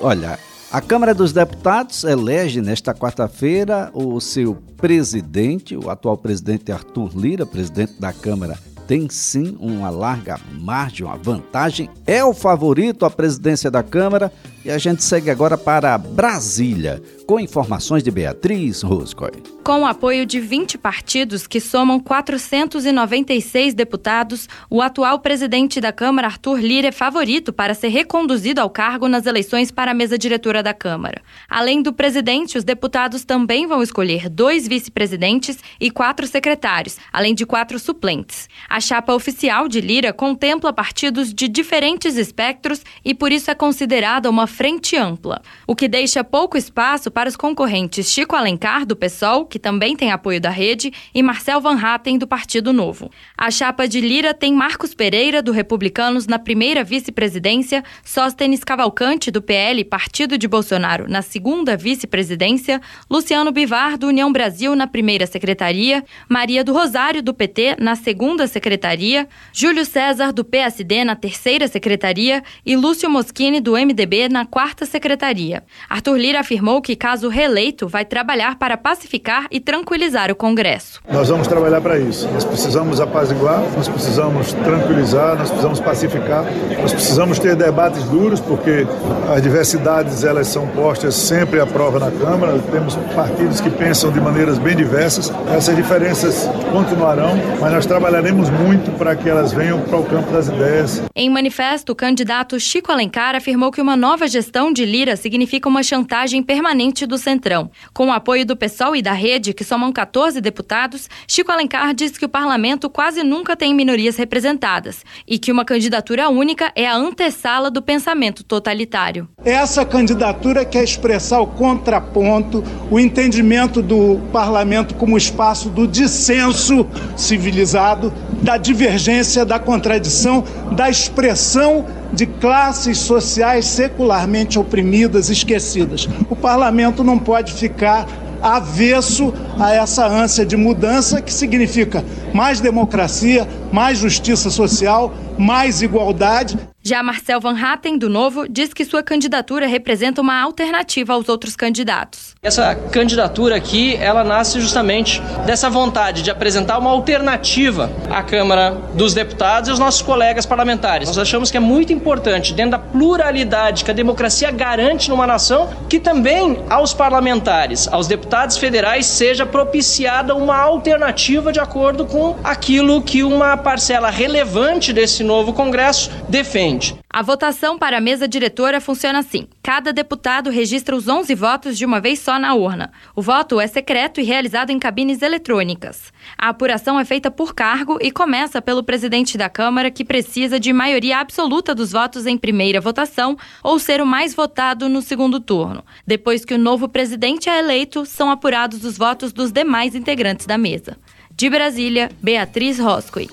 Olha, a Câmara dos Deputados elege nesta quarta-feira o seu presidente, o atual presidente Arthur Lira, presidente da Câmara tem sim uma larga margem, uma vantagem, é o favorito à presidência da Câmara e a gente segue agora para Brasília, com informações de Beatriz Roscoe. Com o apoio de 20 partidos que somam 496 deputados, o atual presidente da Câmara, Arthur Lira, é favorito para ser reconduzido ao cargo nas eleições para a mesa diretora da Câmara. Além do presidente, os deputados também vão escolher dois vice-presidentes e quatro secretários, além de quatro suplentes. A chapa oficial de Lira contempla partidos de diferentes espectros e por isso é considerada uma frente ampla, o que deixa pouco espaço para os concorrentes Chico Alencar, do PSOL, que também tem apoio da rede, e Marcel Van Hatten, do Partido Novo. A chapa de Lira tem Marcos Pereira, do Republicanos, na primeira vice-presidência, Sóstenes Cavalcante, do PL, Partido de Bolsonaro, na segunda vice-presidência, Luciano Bivar, do União Brasil, na primeira secretaria, Maria do Rosário, do PT, na segunda secretaria, Júlio César, do PSD, na terceira secretaria e Lúcio Moschini, do MDB, na quarta secretaria. Arthur Lira afirmou que, caso reeleito, vai trabalhar para pacificar e tranquilizar o Congresso. Nós vamos trabalhar para isso. Nós precisamos apaziguar, nós precisamos tranquilizar, nós precisamos pacificar, nós precisamos ter debates duros, porque as diversidades elas são postas sempre à prova na Câmara. Temos partidos que pensam de maneiras bem diversas. Essas diferenças continuarão, mas nós trabalharemos muito para que elas venham para o campo das ideias. Em manifesto, o candidato Chico Alencar afirmou que uma nova gestão de Lira significa uma chantagem permanente do Centrão. Com o apoio do PSOL e da Rede, que somam 14 deputados, Chico Alencar diz que o parlamento quase nunca tem minorias representadas e que uma candidatura única é a antessala do pensamento totalitário. Essa candidatura quer expressar o contraponto, o entendimento do parlamento como espaço do dissenso civilizado, da divergência, da contradição, da expressão de classes sociais secularmente oprimidas, esquecidas. O parlamento não pode ficar avesso a essa ânsia de mudança que significa mais democracia, mais justiça social, mais igualdade. Já Marcel Van Hatten, do Novo, diz que sua candidatura representa uma alternativa aos outros candidatos. Essa candidatura aqui, ela nasce justamente dessa vontade de apresentar uma alternativa à Câmara dos Deputados e aos nossos colegas parlamentares. Nós achamos que é muito importante, dentro da pluralidade que a democracia garante numa nação, que também aos parlamentares, aos deputados federais, seja propiciada uma alternativa de acordo com aquilo que uma parcela relevante desse novo Congresso defende. A votação para a mesa diretora funciona assim: cada deputado registra os 11 votos de uma vez só na urna. O voto é secreto e realizado em cabines eletrônicas. A apuração é feita por cargo e começa pelo presidente da Câmara, que precisa de maioria absoluta dos votos em primeira votação ou ser o mais votado no segundo turno. Depois que o novo presidente é eleito, são apurados os votos dos demais integrantes da mesa. De Brasília, Beatriz Roscoe.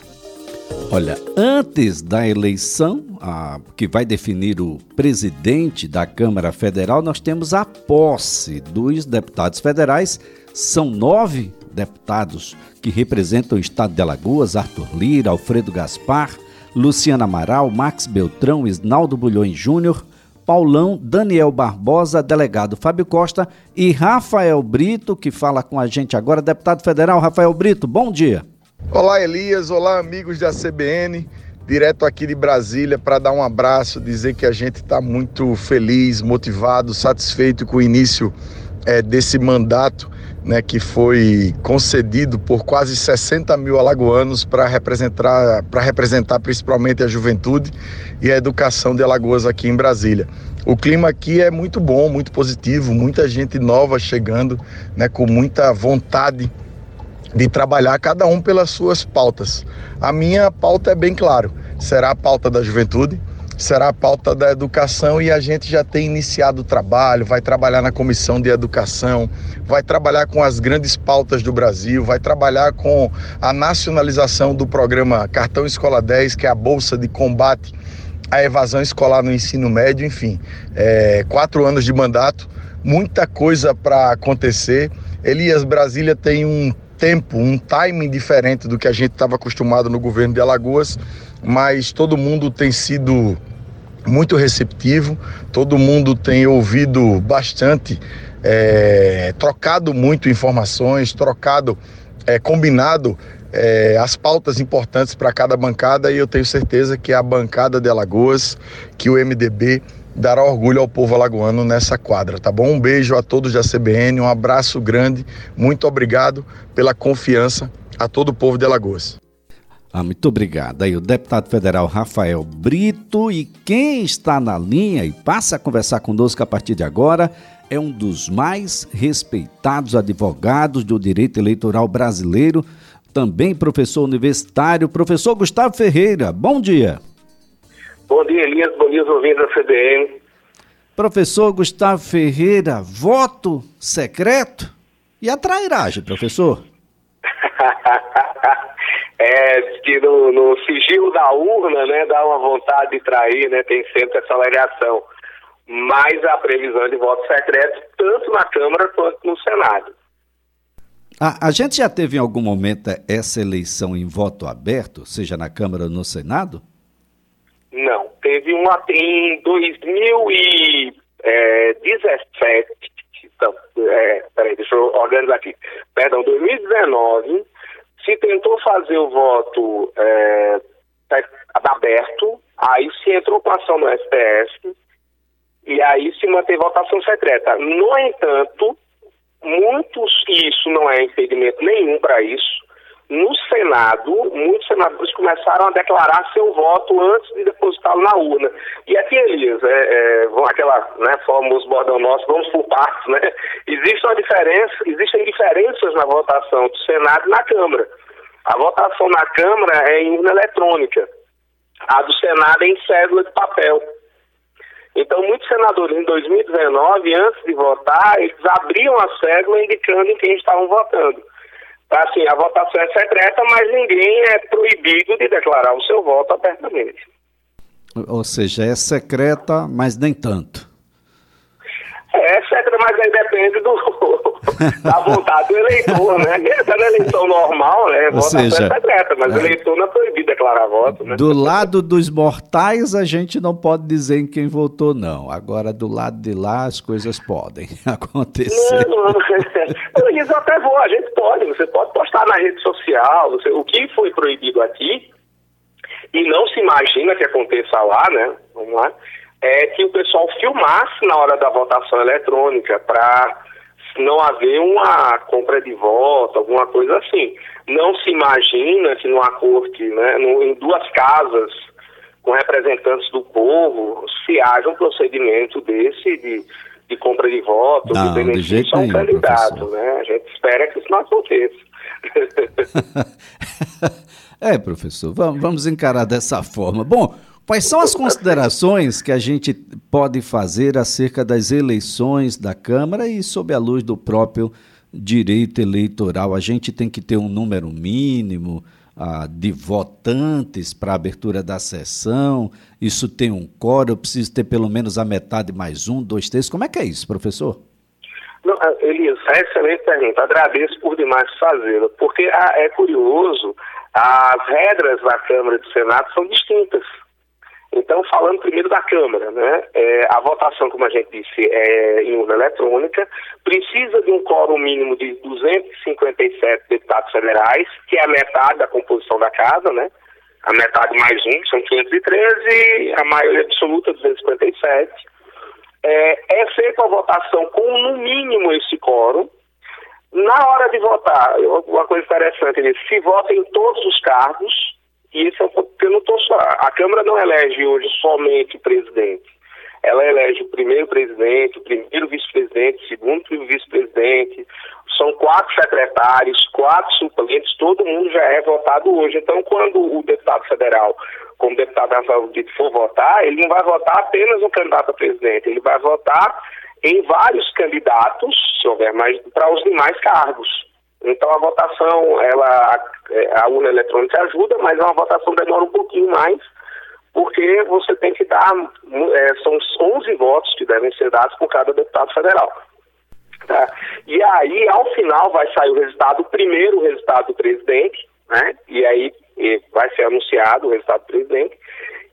Olha, antes da eleição, a, que vai definir o presidente da Câmara Federal, nós temos a posse dos deputados federais. São nove deputados que representam o estado de Alagoas: Arthur Lira, Alfredo Gaspar, Luciana Amaral, Max Beltrão, Isnaldo Bulhões Júnior, Paulão, Daniel Barbosa, delegado Fábio Costa e Rafael Brito, que fala com a gente agora. Deputado federal Rafael Brito, bom dia. Olá, Elias. Olá, amigos da CBN. Direto aqui de Brasília para dar um abraço, dizer que a gente está muito feliz, motivado, satisfeito com o início é, desse mandato né, que foi concedido por quase 60 mil alagoanos para representar, representar principalmente a juventude e a educação de Alagoas aqui em Brasília. O clima aqui é muito bom, muito positivo, muita gente nova chegando, né, com muita vontade de trabalhar cada um pelas suas pautas. A minha pauta é bem claro, será a pauta da juventude, será a pauta da educação e a gente já tem iniciado o trabalho, vai trabalhar na comissão de educação, vai trabalhar com as grandes pautas do Brasil, vai trabalhar com a nacionalização do programa Cartão Escola 10, que é a bolsa de combate à evasão escolar no ensino médio, enfim, é, quatro anos de mandato, muita coisa para acontecer. Elias Brasília tem um tempo, um timing diferente do que a gente estava acostumado no governo de Alagoas, mas todo mundo tem sido muito receptivo, todo mundo tem ouvido bastante, é, trocado muito informações, trocado, é, combinado é, as pautas importantes para cada bancada e eu tenho certeza que a bancada de Alagoas, que o MDB dará orgulho ao povo alagoano nessa quadra, tá bom? Um beijo a todos da CBN, um abraço grande, muito obrigado pela confiança a todo o povo de Alagoas. Ah, muito obrigado. Aí o deputado federal Rafael Brito e quem está na linha e passa a conversar conosco a partir de agora é um dos mais respeitados advogados do direito eleitoral brasileiro, também professor universitário, professor Gustavo Ferreira. Bom dia. Bom dia, Elias. Bom dia, ouvintes da CBN. Professor Gustavo Ferreira, voto secreto e a trairagem, professor? é que no, no, sigilo da urna, né, dá uma vontade de trair, né, tem sempre essa alegação. Mas a previsão de voto secreto, tanto na Câmara quanto no Senado. A, a gente já teve em algum momento essa eleição em voto aberto, seja na Câmara ou no Senado? Não, teve uma em 2017. É, então, é, peraí, deixa eu organizar aqui. Perdão, 2019 se tentou fazer o voto é, aberto, aí se entrou com ação no STF e aí se manteve votação secreta. No entanto, muitos, e isso não é impedimento nenhum para isso, senadores começaram a declarar seu voto antes de depositá-lo na urna. E aqui, Elias, é, é, aquela né, bordão nosso, vamos por partes, né? Existe uma diferença, existem diferenças na votação do Senado e na Câmara. A votação na Câmara é em urna eletrônica. A do Senado é em cédula de papel. Então, muitos senadores em 2019, antes de votar, eles abriam a cédula indicando em quem estavam votando. Assim, a votação é secreta, mas ninguém é proibido de declarar o seu voto abertamente. Ou seja, é secreta, mas nem tanto. É secreta, mas aí depende do, da vontade do eleitor, né? Essa na eleição normal, né? Ou votação seja, é secreta, mas é, o eleitor não é proibido declarar voto, né? Do lado dos mortais, a gente não pode dizer em quem votou, não. Agora, do lado de lá, as coisas podem acontecer. Não, não, não. Isso até vou, a gente pode, você pode postar na rede social, você, o que foi proibido aqui, e não se imagina que aconteça lá, né? Vamos lá, é que o pessoal filmasse na hora da votação eletrônica para não haver uma compra de voto, alguma coisa assim. Não se imagina que numa corte, né, em duas casas com representantes do povo, se haja um procedimento desse de, de compra de voto, não, de benefício a um candidato. Né? A gente espera que isso não aconteça. é, professor, vamos, vamos encarar dessa forma. Bom, Quais são as considerações que a gente pode fazer acerca das eleições da Câmara e sob a luz do próprio direito eleitoral? A gente tem que ter um número mínimo ah, de votantes para a abertura da sessão? Isso tem um core? Eu preciso ter pelo menos a metade mais um, dois, três? Como é que é isso, professor? Não, ah, Elias, é excelente pergunta. Agradeço por demais fazê-la, porque ah, é curioso, as regras da Câmara e do Senado são distintas. Então, falando primeiro da Câmara, né? É, a votação, como a gente disse, é em urna eletrônica, precisa de um quórum mínimo de 257 deputados federais, que é a metade da composição da casa, né? A metade mais um, são 513, a maioria absoluta 257. É, é feita a votação com no mínimo esse quórum. Na hora de votar, uma coisa interessante, se vota em todos os cargos, isso é porque eu não tô só. A Câmara não elege hoje somente presidente. Ela elege o primeiro presidente, o primeiro vice-presidente, o segundo vice-presidente. São quatro secretários, quatro suplentes, todo mundo já é votado hoje. Então, quando o deputado federal, como deputado Rafael Dito, for votar, ele não vai votar apenas no candidato a presidente, ele vai votar em vários candidatos, se houver mais, para os demais cargos. Então a votação, ela, a urna eletrônica ajuda, mas a votação demora um pouquinho mais, porque você tem que dar, é, são 11 votos que devem ser dados por cada deputado federal. Tá? E aí, ao final, vai sair o resultado, o primeiro resultado do presidente, né? E aí vai ser anunciado o resultado do presidente.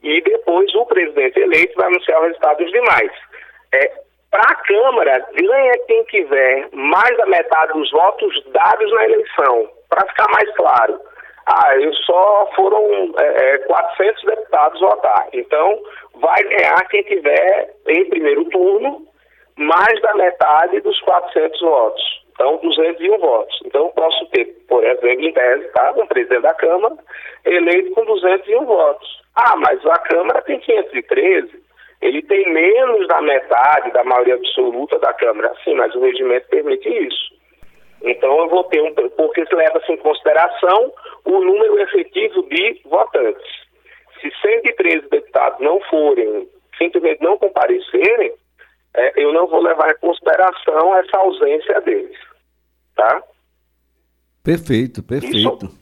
e depois o presidente eleito vai anunciar o resultado dos demais. É, Para a Câmara, ganha quem tiver mais da metade dos votos dados na eleição. Para ficar mais claro, ah, só foram é, 400 é, deputados votar. Então, vai ganhar quem tiver em primeiro turno mais da metade dos 400 votos. Então, 201 votos. Então, posso ter, por exemplo, em tese, tá, um presidente da Câmara eleito com 201 votos. Ah, mas a Câmara tem 513. Ele tem menos da metade da maioria absoluta da Câmara. Sim, mas o regimento permite isso. Então, eu vou ter um. Porque leva-se em consideração o número efetivo de votantes. Se 113 deputados não forem, simplesmente não comparecerem, é, eu não vou levar em consideração essa ausência deles. Tá? Perfeito, perfeito. Isso,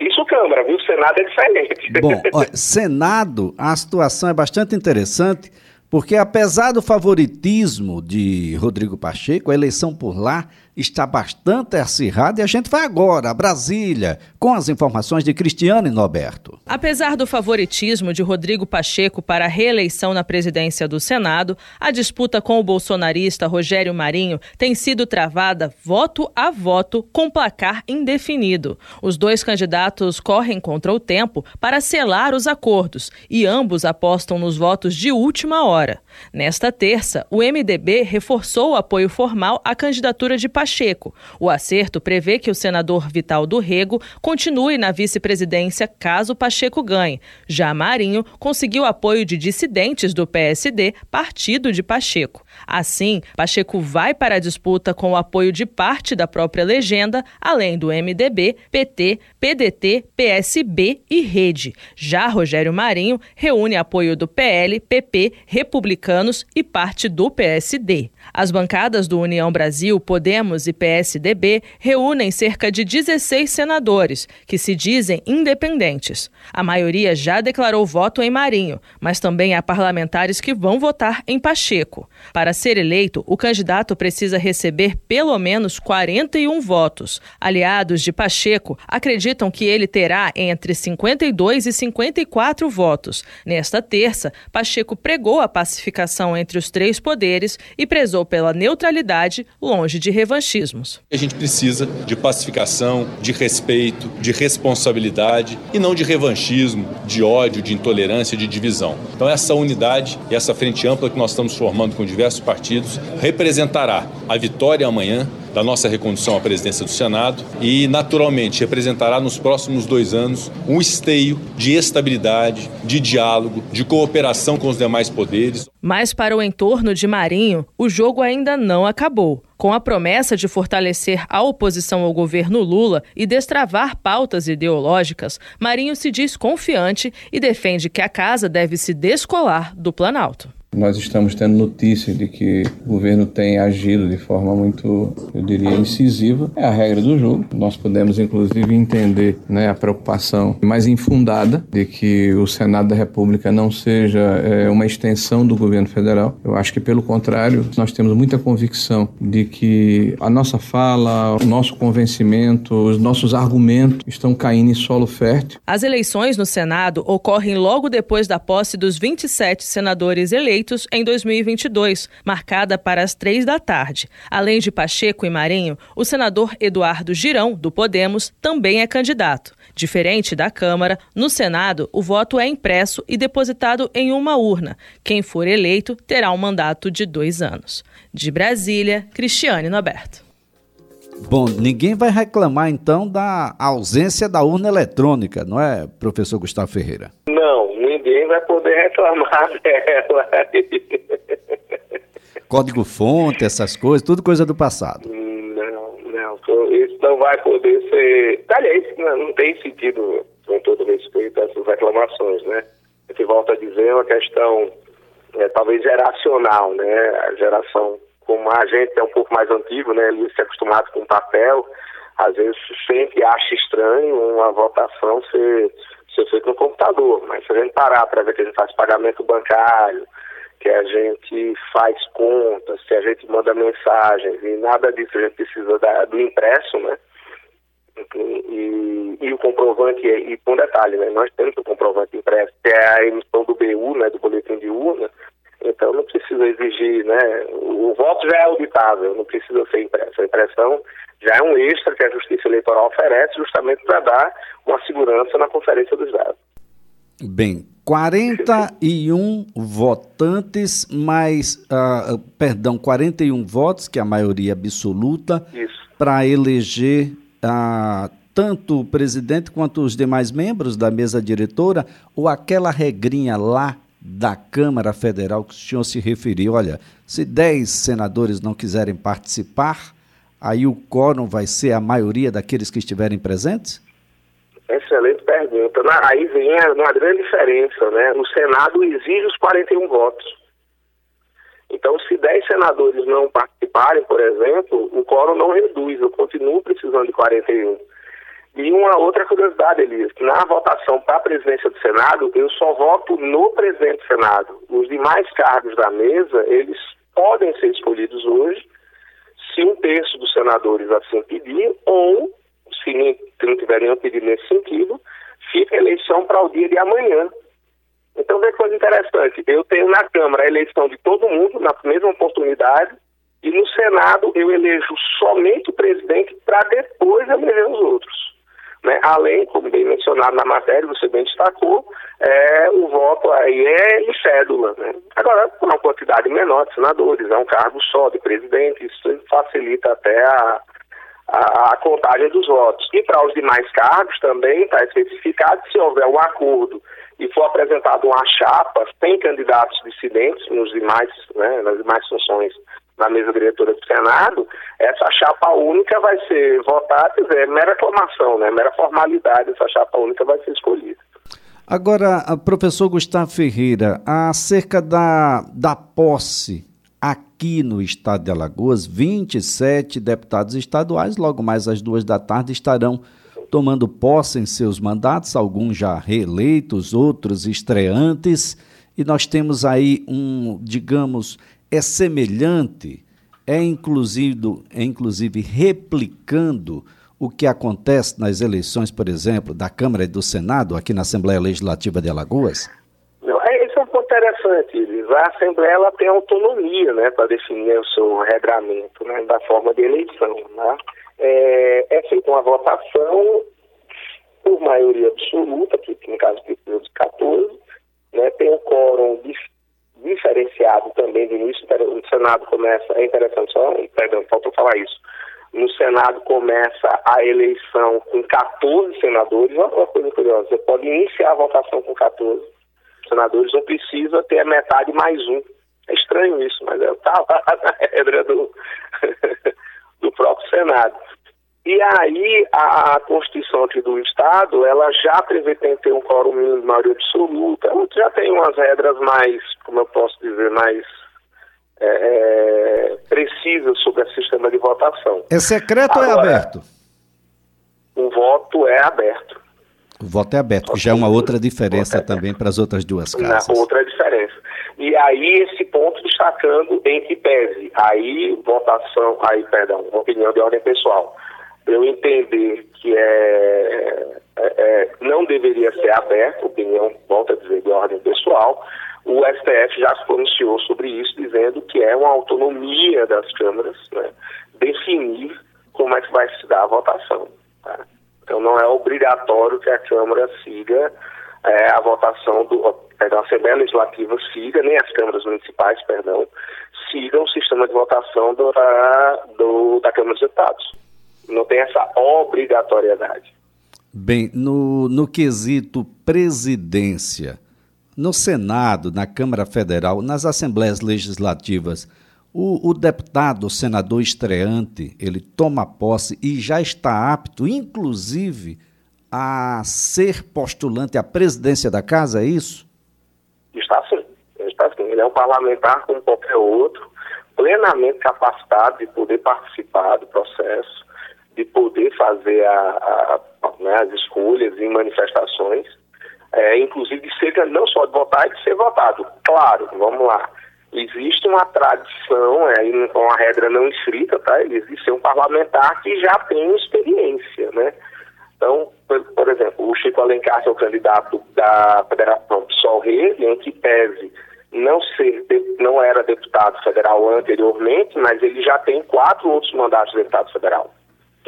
isso Câmara, viu? Senado é diferente. Bom, olha, Senado, a situação é bastante interessante, porque apesar do favoritismo de Rodrigo Pacheco, a eleição por lá está bastante acirrada e a gente vai agora a Brasília com as informações de Cristiane Noberto. Apesar do favoritismo de Rodrigo Pacheco para a reeleição na presidência do Senado, a disputa com o bolsonarista Rogério Marinho tem sido travada voto a voto com placar indefinido. Os dois candidatos correm contra o tempo para selar os acordos e ambos apostam nos votos de última hora. Nesta terça, o MDB reforçou o apoio formal à candidatura de Pacheco Pacheco. O acerto prevê que o senador Vital do Rego continue na vice-presidência caso Pacheco ganhe. Já Marinho conseguiu apoio de dissidentes do PSD, partido de Pacheco. Assim, Pacheco vai para a disputa com o apoio de parte da própria legenda, além do MDB, PT, PDT, PSB e Rede. Já Rogério Marinho reúne apoio do PL, PP, Republicanos e parte do PSD. As bancadas do União Brasil, Podemos e PSDB reúnem cerca de 16 senadores, que se dizem independentes. A maioria já declarou voto em Marinho, mas também há parlamentares que vão votar em Pacheco. Para ser eleito, o candidato precisa receber pelo menos 41 votos. Aliados de Pacheco acreditam que ele terá entre 52 e 54 votos. Nesta terça, Pacheco pregou a pacificação entre os três poderes e prezou pela neutralidade, longe de revanchismos. A gente precisa de pacificação, de respeito, de responsabilidade e não de revanchismo, de ódio, de intolerância, de divisão. Então, essa unidade e essa frente ampla que nós estamos formando com diversos partidos representará a vitória amanhã da nossa recondução à presidência do Senado e, naturalmente, representará nos próximos dois anos um esteio de estabilidade, de diálogo, de cooperação com os demais poderes. Mas para o entorno de Marinho, o jogo ainda não acabou. Com a promessa de fortalecer a oposição ao governo Lula e destravar pautas ideológicas, Marinho se diz confiante e defende que a casa deve se descolar do Planalto. Nós estamos tendo notícia de que o governo tem agido de forma muito, eu diria, incisiva. É a regra do jogo. Nós podemos, inclusive, entender né, a preocupação mais infundada de que o Senado da República não seja é, uma extensão do governo federal. Eu acho que, pelo contrário, nós temos muita convicção de que a nossa fala, o nosso convencimento, os nossos argumentos estão caindo em solo fértil. As eleições no Senado ocorrem logo depois da posse dos 27 senadores eleitos eleitos em 2022, marcada para as três da tarde. Além de Pacheco e Marinho, o senador Eduardo Girão, do Podemos, também é candidato. Diferente da Câmara, no Senado, o voto é impresso e depositado em uma urna. Quem for eleito terá um mandato de dois anos. De Brasília, Cristiane Noberto. Bom, ninguém vai reclamar então da ausência da urna eletrônica, não é, professor Gustavo Ferreira? Ninguém vai poder reclamar dela. Código fonte, essas coisas, tudo coisa do passado. Não, não, isso não vai poder ser. Aliás, não tem sentido, com todo respeito, essas reclamações, né? A gente volta a dizer, é uma questão é, talvez geracional, né? A geração como a gente é um pouco mais antigo, né, ele se acostumado com papel, às vezes sempre acha estranho uma votação ser, ser feita no computador. Mas se a gente parar para ver que a gente faz pagamento bancário, que a gente faz contas, que a gente manda mensagens e nada disso a gente precisa da, do impresso, né? E, e, o comprovante, e com detalhe, né, nós temos o comprovante impresso, que é a emissão do BU, né, do boletim de urna, então não precisa exigir, né, o voto já é auditável, não precisa ser impresso. A impressão já é um extra que a Justiça Eleitoral oferece justamente para dar uma segurança na conferência dos dados. Bem, 41 votantes, mais, uh, perdão, 41 votos, que é a maioria absoluta, para eleger uh, tanto o presidente quanto os demais membros da mesa diretora, ou aquela regrinha lá da Câmara Federal que o senhor se referiu, olha, se 10 senadores não quiserem participar, aí o quórum vai ser a maioria daqueles que estiverem presentes? Excelente pergunta. Aí vem uma grande diferença, né? O Senado exige os 41 votos. Então, se 10 senadores não participarem, por exemplo, o quórum não reduz, eu continuo precisando de 41. E uma outra curiosidade, Elias, na votação para a presidência do Senado, eu só voto no presidente do Senado. Os demais cargos da mesa, eles podem ser escolhidos hoje, se um terço dos senadores assim pedir, ou se não, se não tiver nenhum pedido nesse sentido, fica a eleição para o dia de amanhã. Então, que coisa interessante. Eu tenho na Câmara a eleição de todo mundo na mesma oportunidade, e no Senado eu elejo somente o presidente para depois eleger os outros. Né? Além, como bem mencionado na matéria, você bem destacou, é, o voto aí é em cédula. Né? Agora, com uma quantidade menor de senadores, é um cargo só de presidente, isso facilita até a, a, a contagem dos votos. E para os demais cargos também está especificado se houver um acordo e for apresentado uma chapa sem candidatos dissidentes nos demais, né, nas demais funções na mesa diretora do Senado, essa chapa única vai ser votada, é mera aclamação, né, mera formalidade, essa chapa única vai ser escolhida. Agora, professor Gustavo Ferreira, acerca da, da posse aqui no estado de Alagoas, 27 deputados estaduais, logo mais às duas da tarde, estarão tomando posse em seus mandatos, alguns já reeleitos, outros estreantes, e nós temos aí um, digamos, é semelhante, é inclusive, é inclusive replicando o que acontece nas eleições, por exemplo, da Câmara e do Senado, aqui na Assembleia Legislativa de Alagoas? interessante, A Assembleia ela tem autonomia né, para definir o seu regramento né, da forma de eleição. Né? É, é feita uma votação por maioria absoluta, que no caso precisa de 14, né, tem um quórum dif diferenciado também do início, no Senado começa, é interessante só, perdão, faltou falar isso, no Senado começa a eleição com 14 senadores, olha uma coisa curiosa, você pode iniciar a votação com 14, senadores não precisa ter a metade mais um. É estranho isso, mas tá lá na regra do, do próprio Senado. E aí a, a, Constituição aqui do Estado, ela já prevê tem que ter um quórum mínimo de maioria absoluta, ela já tem umas regras mais, como eu posso dizer, mais é, é precisas sobre o sistema de votação. É secreto Agora, ou é aberto? O voto é aberto. O voto é aberto, que já é uma outra diferença é também para as outras duas casas. Na outra diferença. E aí esse ponto destacando em que pese, aí votação, aí, perdão, opinião de ordem pessoal. Eu entender que é, é, é não deveria ser aberto, opinião, volta a dizer, de ordem pessoal, o STF já se pronunciou sobre isso, dizendo que é uma autonomia das câmaras né, definir como é que vai se dar a votação. Tá? Então não é obrigatório que a Câmara siga é, a votação do perdão, a Assembleia Legislativa siga, nem as câmaras municipais, perdão, sigam o sistema de votação do, da, do, da Câmara dos Deputados. Não tem essa obrigatoriedade. Bem, no, no quesito presidência, no Senado, na Câmara Federal, nas Assembleias Legislativas, o, o, deputado, o senador estreante, ele toma posse e já está apto, inclusive, a ser postulante à presidência da casa, é isso? Está sim, está sim. Ele é um parlamentar como qualquer outro, plenamente capacitado de poder participar do processo, de poder fazer a, a, né, as escolhas e manifestações, é, inclusive de ser, não só de votar, e de ser votado. Claro, vamos lá existe uma tradição, é, uma regra não escrita, tá? Existe um parlamentar que já tem experiência, né? Então, por, por, exemplo, o Chico Alencar, que é o candidato da Federação PSOL Rede, em que tese não, ser, não era deputado federal anteriormente, mas ele já tem quatro outros mandatos de deputado federal.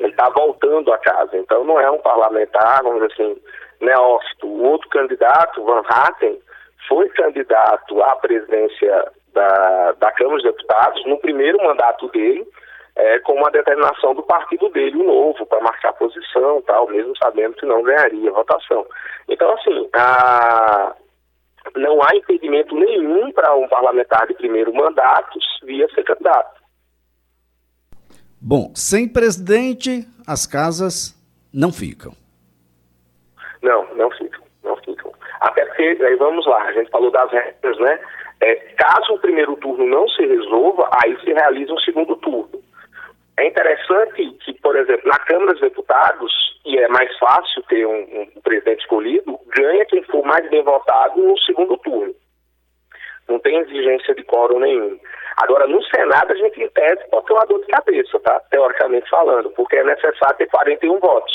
Ele está voltando a casa, então não é um parlamentar, vamos dizer assim, neófito. O outro candidato, Van Hatten, foi candidato à presidência da, da Câmara dos Deputados no primeiro mandato dele, é, com uma determinação do partido dele, o novo, para marcar posição, tal, mesmo sabendo que não ganharia votação. Então, assim, a, não há impedimento nenhum para um parlamentar de primeiro mandato via ser candidato. Bom, sem presidente, as casas não ficam. Não, não ficam, não ficam. Até porque, aí vamos lá, a gente falou das regras, né? É, caso o primeiro turno não se resolva, aí se realiza um segundo turno. É interessante que, por exemplo, na Câmara dos Deputados, e é mais fácil ter um, um presidente escolhido, ganha quem for mais bem votado no segundo turno. Não tem exigência de quórum nenhum. Agora, no Senado, a gente, em tese, pode ter uma dor de cabeça, tá? Teoricamente falando, porque é necessário ter 41 votos.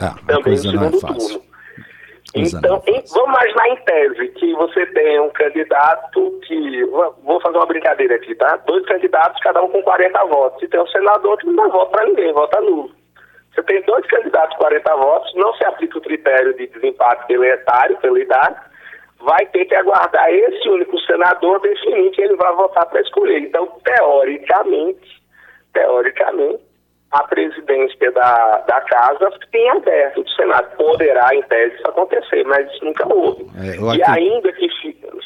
Ah, Também no segundo é turno. Então, em, vamos imaginar em tese que você tem um candidato que. Vou fazer uma brincadeira aqui, tá? Dois candidatos, cada um com 40 votos. E tem um senador que não dá voto para ninguém, vota nulo. Você tem dois candidatos com 40 votos, não se aplica o critério de desempate pelo etário, pela idade, vai ter que aguardar esse único senador definir que ele vai votar para escolher. Então, teoricamente, teoricamente, a presidência da, da casa tem aberto do Senado. Poderá, em tese, isso acontecer, mas isso nunca houve. É, e ainda que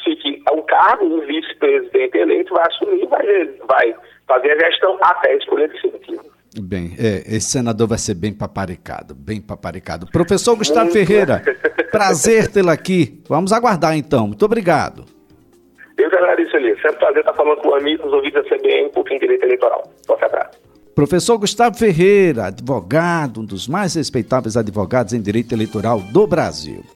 fique, o cargo, o vice-presidente eleito vai assumir, vai, vai fazer a gestão até a escolha definitiva. Bem, é, esse senador vai ser bem paparicado, bem paparicado. Professor Gustavo Muito. Ferreira, prazer tê-lo aqui. Vamos aguardar então. Muito obrigado. Eu que agradeço, Elias. Sempre prazer estar falando com amigos, ouvidos da CBN, um pouquinho de direito eleitoral. Forte abraço. Professor Gustavo Ferreira, advogado, um dos mais respeitáveis advogados em direito eleitoral do Brasil.